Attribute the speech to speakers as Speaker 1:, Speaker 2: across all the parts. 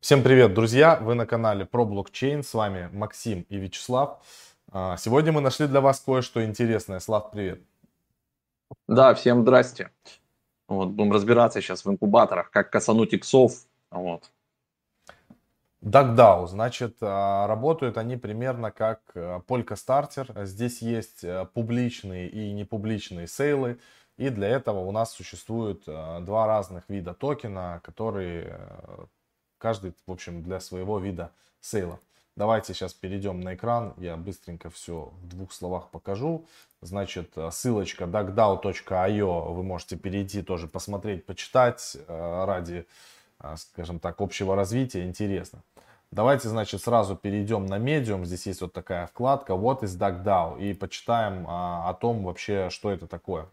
Speaker 1: Всем привет, друзья! Вы на канале про блокчейн. С вами Максим и Вячеслав. А, сегодня мы нашли для вас кое-что интересное. Слав, привет!
Speaker 2: Да, всем здрасте. Вот, будем разбираться сейчас в инкубаторах, как касануть иксов. Вот.
Speaker 1: DuckDAO, значит, а, работают они примерно как э, Polka Starter. Здесь есть публичные и непубличные сейлы. И для этого у нас существует э, два разных вида токена, которые каждый, в общем, для своего вида сейла. Давайте сейчас перейдем на экран, я быстренько все в двух словах покажу. Значит, ссылочка duckdao.io, вы можете перейти тоже посмотреть, почитать ради а, скажем так, общего развития интересно. Давайте, значит, сразу перейдем на Medium. Здесь есть вот такая вкладка What is DuckDAO и почитаем о том вообще, что это такое.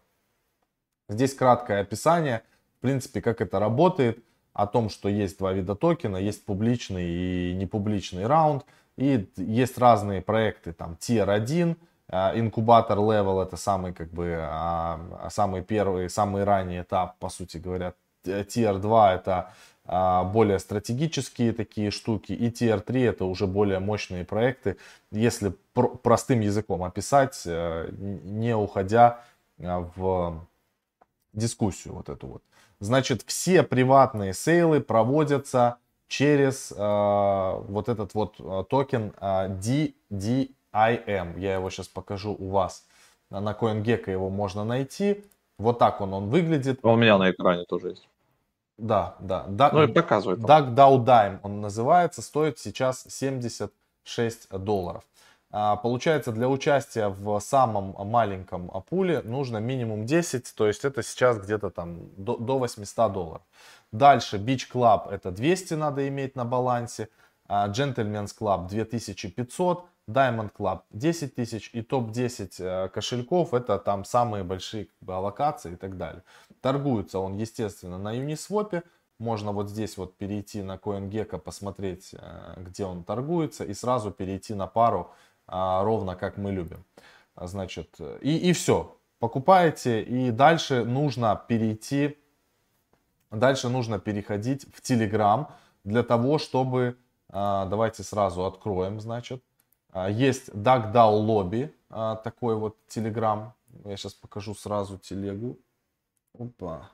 Speaker 1: Здесь краткое описание, в принципе, как это работает, о том, что есть два вида токена, есть публичный и непубличный раунд, и есть разные проекты, там, Tier 1, а, инкубатор level, это самый, как бы, а, самый первый, самый ранний этап, по сути говоря, Tier 2 это а, более стратегические такие штуки, и TR3 это уже более мощные проекты, если пр простым языком описать, э, не уходя в дискуссию вот эту вот. Значит, все приватные сейлы проводятся через э, вот этот вот токен э, DDIM. Я его сейчас покажу у вас. На CoinGecko его можно найти. Вот так он, он выглядит.
Speaker 2: Он у меня на экране тоже есть.
Speaker 1: Да, да. Duck,
Speaker 2: ну и показывает.
Speaker 1: Duck Dow Dime он называется, стоит сейчас 76 долларов. А, получается, для участия в самом маленьком пуле нужно минимум 10, то есть это сейчас где-то там до, до 800 долларов. Дальше Beach Club это 200 надо иметь на балансе, а, Gentleman's Club 2500, Diamond Club 10 тысяч и топ-10 э, кошельков это там самые большие как аллокации и так далее. Торгуется он, естественно, на Uniswap. Можно вот здесь вот перейти на CoinGecko, посмотреть, э, где он торгуется, и сразу перейти на пару, ровно как мы любим. Значит, и, и все. Покупаете, и дальше нужно перейти, дальше нужно переходить в Telegram для того, чтобы, а, давайте сразу откроем, значит, а, есть DuckDAO Lobby, такой вот Telegram. Я сейчас покажу сразу телегу. Опа.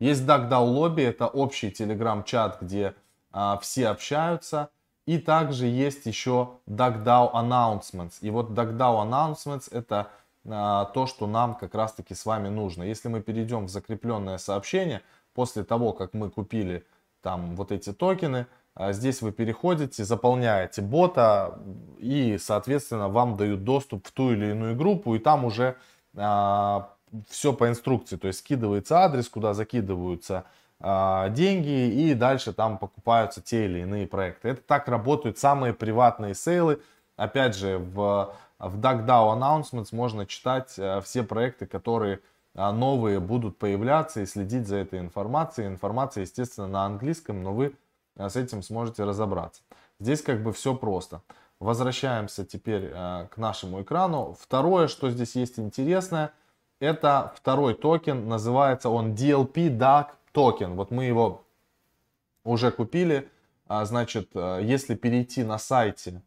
Speaker 1: Есть DuckDAO Lobby, это общий телеграм-чат, где а, все общаются. И также есть еще DuckDAO Announcements. И вот DuckDAO Announcements это а, то, что нам как раз таки с вами нужно. Если мы перейдем в закрепленное сообщение, после того, как мы купили там вот эти токены, а, здесь вы переходите, заполняете бота и, соответственно, вам дают доступ в ту или иную группу, и там уже а, все по инструкции, то есть скидывается адрес, куда закидываются деньги и дальше там покупаются те или иные проекты. Это так работают самые приватные сейлы. Опять же, в, в DuckDAO Announcements можно читать э, все проекты, которые э, новые будут появляться и следить за этой информацией. Информация, естественно, на английском, но вы э, с этим сможете разобраться. Здесь как бы все просто. Возвращаемся теперь к нашему экрану. Второе, что здесь есть интересное – это второй токен, называется он DLP Duck токен. Вот мы его уже купили. А, значит, э, если перейти на сайте,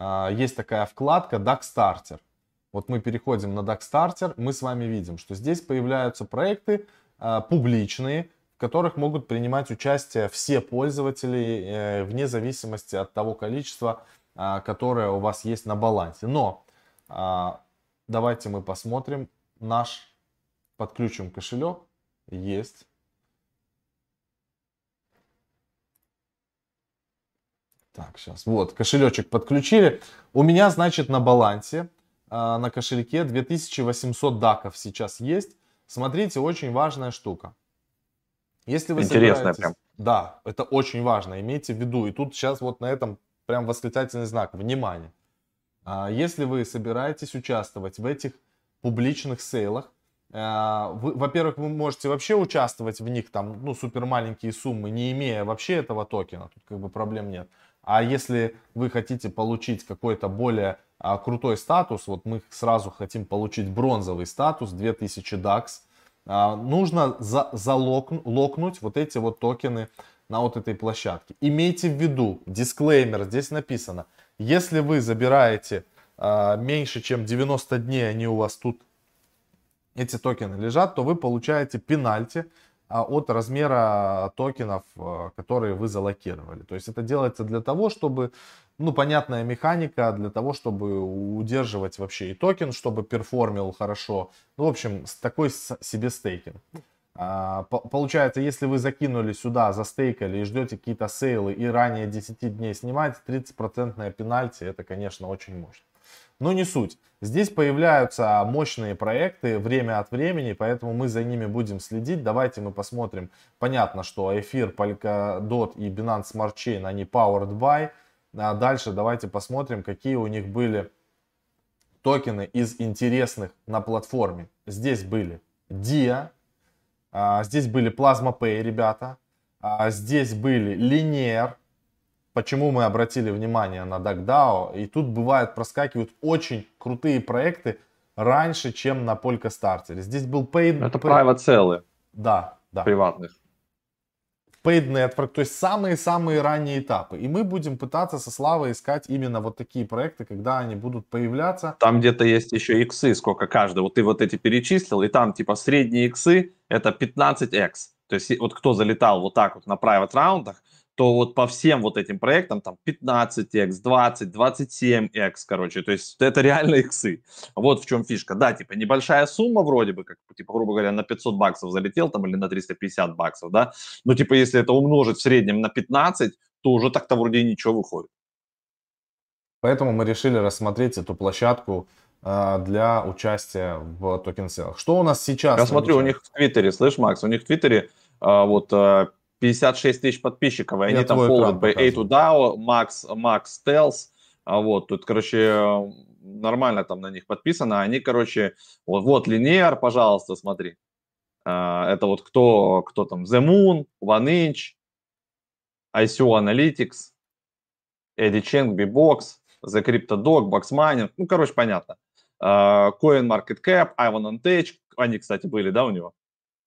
Speaker 1: а, есть такая вкладка Duck Starter. Вот мы переходим на Duck Starter, мы с вами видим, что здесь появляются проекты а, публичные, в которых могут принимать участие все пользователи, э, вне зависимости от того количества, которое у вас есть на балансе. Но давайте мы посмотрим, наш подключим кошелек. Есть. Так, сейчас. Вот, кошелечек подключили. У меня, значит, на балансе, э, на кошельке 2800 даков сейчас есть. Смотрите, очень важная штука. Если вы
Speaker 2: Интересно прям.
Speaker 1: Да, это очень важно, имейте в виду. И тут сейчас вот на этом прям восклицательный знак. Внимание. А, если вы собираетесь участвовать в этих публичных сейлах. Вы, во-первых, вы можете вообще участвовать в них, там, ну, супер маленькие суммы, не имея вообще этого токена, тут как бы проблем нет. А если вы хотите получить какой-то более а, крутой статус, вот мы сразу хотим получить бронзовый статус, 2000 DAX, а, нужно за, залокнуть вот эти вот токены на вот этой площадке. Имейте в виду, дисклеймер, здесь написано, если вы забираете э, меньше, чем 90 дней, они у вас тут, эти токены лежат, то вы получаете пенальти а, от размера токенов, э, которые вы залокировали. То есть это делается для того, чтобы, ну, понятная механика, для того, чтобы удерживать вообще и токен, чтобы перформил хорошо. Ну, в общем, такой себе стейкинг. А, получается, если вы закинули сюда, застейкали и ждете какие-то сейлы и ранее 10 дней снимаете, 30% пенальти, это, конечно, очень мощно. Но не суть. Здесь появляются мощные проекты время от времени, поэтому мы за ними будем следить. Давайте мы посмотрим. Понятно, что эфир, Polkadot и Binance Smart Chain, они powered by. А дальше давайте посмотрим, какие у них были токены из интересных на платформе. Здесь были DIA, а, здесь были Plasma Pay, ребята. А, здесь были Linear. Почему мы обратили внимание на DuckDAO? И тут бывает проскакивают очень крутые проекты раньше, чем на Polka Starter. Здесь был Paid...
Speaker 2: Это private целые.
Speaker 1: Да, да.
Speaker 2: Приватных.
Speaker 1: Paid Network, то есть самые-самые ранние этапы. И мы будем пытаться со Славой искать именно вот такие проекты, когда они будут появляться.
Speaker 2: Там где-то есть еще иксы, сколько каждый. Вот ты вот эти перечислил, и там типа средние иксы это 15x. То есть вот кто залетал вот так вот на private раундах, то вот по всем вот этим проектам там 15x, 20, 27x, короче, то есть это реально иксы. Вот в чем фишка. Да, типа небольшая сумма вроде бы, как, типа, грубо говоря, на 500 баксов залетел там или на 350 баксов, да, но типа если это умножить в среднем на 15, то уже так-то вроде ничего выходит.
Speaker 1: Поэтому мы решили рассмотреть эту площадку э, для участия в токен селах. Что у нас сейчас?
Speaker 2: Я смотрю, у них в Твиттере, слышь, Макс, у них в Твиттере э, вот э, 56 тысяч подписчиков, и они там by A2 DAO, Max, Max Tells, а вот, тут, короче, нормально там на них подписано, они, короче, вот, вот Linear, пожалуйста, смотри, а, это вот кто, кто там, The Moon, One Inch, ICO Analytics, Eddie Cheng, B-Box, The Crypto Dog, Box Mining, ну, короче, понятно. А, Coin Market Cap, Ivan Tech, они, кстати, были, да, у него?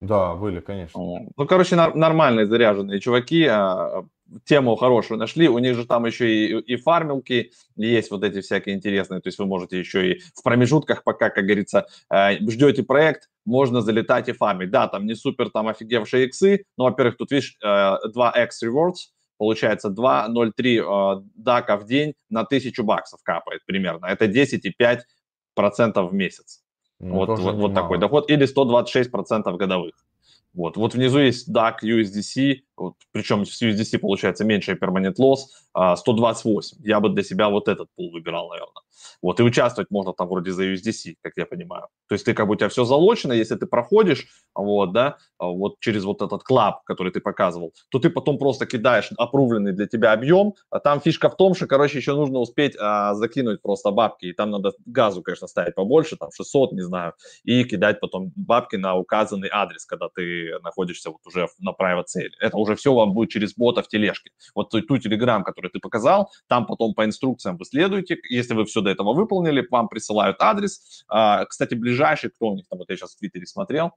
Speaker 1: Да, были, конечно.
Speaker 2: Ну, короче, нормальные заряженные чуваки, а, тему хорошую нашли. У них же там еще и, и фармилки есть вот эти всякие интересные. То есть вы можете еще и в промежутках, пока, как говорится, э, ждете проект, можно залетать и фармить. Да, там не супер там офигевшие иксы, но, во-первых, тут, видишь, 2x э, rewards, получается 2.03 э, дака в день на 1000 баксов капает примерно. Это 10,5% в месяц. Ну, вот, вот, вот такой доход. Или 126% годовых. Вот, вот внизу есть DAC USDC, вот, причем с USDC получается меньше permanent loss, 128. А, Я бы для себя вот этот пул выбирал, наверное. Вот, и участвовать можно там вроде за USDC, как я понимаю. То есть ты как бы у тебя все залочено, если ты проходишь, вот, да, а, вот через вот этот клаб, который ты показывал, то ты потом просто кидаешь опрувленный для тебя объем, а там фишка в том, что, короче, еще нужно успеть а, закинуть просто бабки, и там надо газу, конечно, ставить побольше, там 600, не знаю, и кидать потом бабки на указанный адрес, когда ты находишься вот уже на private цели. Это уже все вам будет через бота в тележке. Вот ту, ту телеграм, который ты показал, там потом по инструкциям вы следуете, если вы все до этого выполнили, вам присылают адрес. А, кстати, ближайший, кто у них там, вот я сейчас в Твиттере смотрел,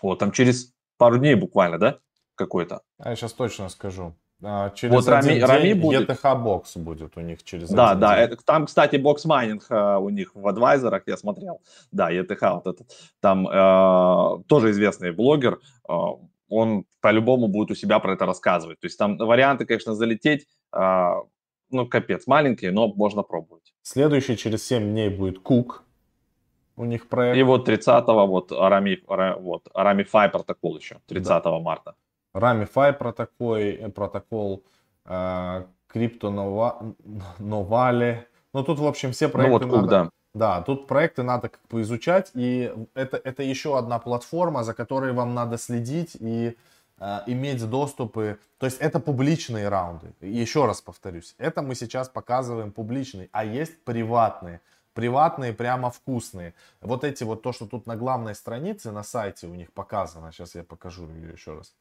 Speaker 2: вот там через пару дней буквально, да, какой-то.
Speaker 1: А я сейчас точно скажу. А, через вот Рами, день Рами будет... ETH Box будет у них через
Speaker 2: Да, да, день. это, там, кстати, Boxmining э, у них в адвайзерах, я смотрел. Да, ETH вот этот. Там э, тоже известный блогер, э, он по-любому будет у себя про это рассказывать. То есть там варианты, конечно, залететь, ну, капец, маленькие, но можно пробовать.
Speaker 1: Следующий через 7 дней будет Cook, у них проект.
Speaker 2: И вот 30-го вот Arami, вот, Aramify протокол еще, 30 да. марта.
Speaker 1: Протокол, э, протокол Крипто Новале. Ну, тут, в общем, все проекты ну, вот, надо... да. Да, тут проекты надо как бы изучать, и это, это еще одна платформа, за которой вам надо следить и э, иметь доступы. То есть это публичные раунды. Еще раз повторюсь, это мы сейчас показываем публичные, а есть приватные приватные, прямо вкусные. Вот эти вот, то, что тут на главной странице, на сайте у них показано, сейчас я покажу еще раз.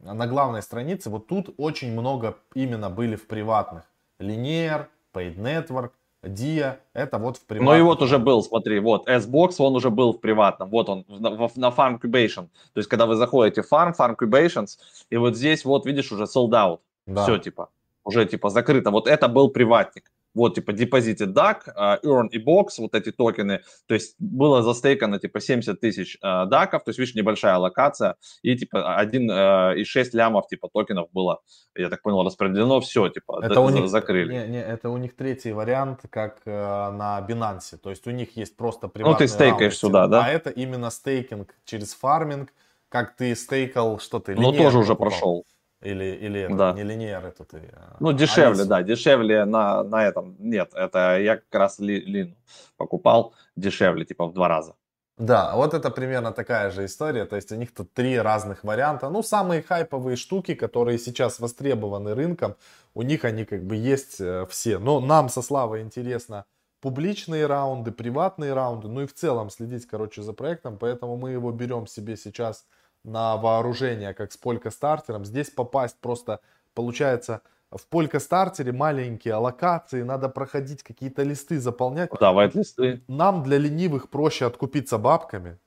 Speaker 1: На главной странице, вот тут очень много именно были в приватных. Linear, Paid Network, Dia, это вот в
Speaker 2: приватном. Ну и вот уже был, смотри, вот S-Box, он уже был в приватном, вот он на, на Farm Cubation. То есть, когда вы заходите в Farm, Farm Cubations, и вот здесь вот, видишь, уже sold out. Да. Все, типа, уже, типа, закрыто. Вот это был приватник вот, типа, депозиты DAC, а, Earn и Box, вот эти токены, то есть было застейкано, типа, 70 тысяч DAC, то есть, видишь, небольшая локация, и, типа, 1,6 лямов, типа, токенов было, я так понял, распределено, все, типа,
Speaker 1: это у них, закрыли. Не, не, это у них третий вариант, как э, на Binance, то есть у них есть просто приватный
Speaker 2: Ну, ты стейкаешь сюда, да?
Speaker 1: А это именно стейкинг через фарминг, как ты стейкал, что ты
Speaker 2: Ну, тоже уже прошел.
Speaker 1: Или, или это, да. не линейр это ты?
Speaker 2: А ну, дешевле, Алису. да, дешевле на, на этом. Нет, это я как раз ли, Лину покупал дешевле, типа в два раза.
Speaker 1: Да, вот это примерно такая же история. То есть у них тут три разных варианта. Ну, самые хайповые штуки, которые сейчас востребованы рынком, у них они как бы есть э, все. Но нам со Славой интересно публичные раунды, приватные раунды, ну и в целом следить, короче, за проектом. Поэтому мы его берем себе сейчас на вооружение, как с полька стартером. Здесь попасть просто получается в полька стартере маленькие аллокации, надо проходить какие-то листы, заполнять.
Speaker 2: Давать листы.
Speaker 1: Нам для ленивых проще откупиться бабками,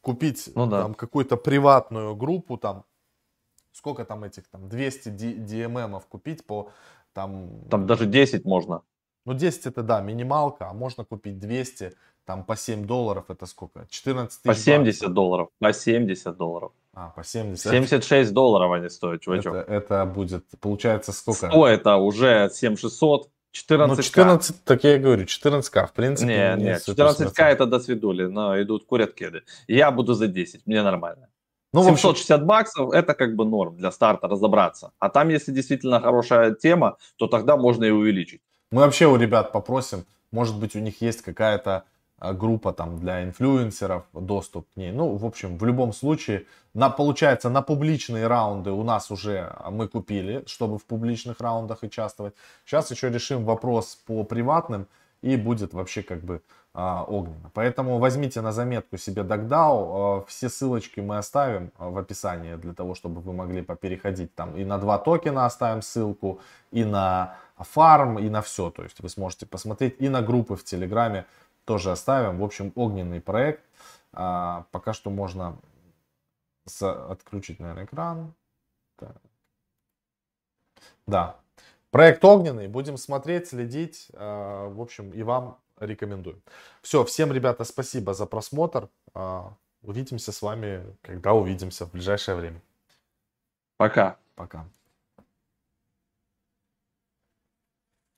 Speaker 1: купить ну, да. там какую-то приватную группу, там сколько там этих, там 200 DMM купить по там...
Speaker 2: Там даже 10 можно.
Speaker 1: Ну 10 это да, минималка, а можно купить 200, там по 7 долларов это сколько? 14
Speaker 2: тысяч По 70 баксов. долларов, по 70 долларов.
Speaker 1: А, по 70.
Speaker 2: 76 долларов они стоят, чувачок.
Speaker 1: Это, это будет, получается, сколько?
Speaker 2: 100 это уже 7600, 14
Speaker 1: Ну, 14, так я и говорю, 14к, в принципе.
Speaker 2: Не, не, 14к это до свидули, но идут курят кеды. Я буду за 10, мне нормально. Ну, 760 общем... баксов это как бы норм для старта разобраться. А там, если действительно хорошая тема, то тогда можно и увеличить.
Speaker 1: Мы вообще у ребят попросим, может быть, у них есть какая-то группа там для инфлюенсеров, доступ к ней. Ну, в общем, в любом случае, на, получается, на публичные раунды у нас уже мы купили, чтобы в публичных раундах участвовать. Сейчас еще решим вопрос по приватным и будет вообще как бы а, огненно. Поэтому возьмите на заметку себе Дагдау. А, все ссылочки мы оставим а, в описании для того, чтобы вы могли попереходить там и на два токена оставим ссылку, и на фарм, и на все. То есть вы сможете посмотреть и на группы в Телеграме тоже оставим. В общем, огненный проект. А, пока что можно с, отключить, наверное, экран. Так. Да. Проект огненный. Будем смотреть, следить. А, в общем, и вам рекомендую. Все, всем, ребята, спасибо за просмотр. А, увидимся с вами, когда увидимся в ближайшее время.
Speaker 2: Пока.
Speaker 1: Пока.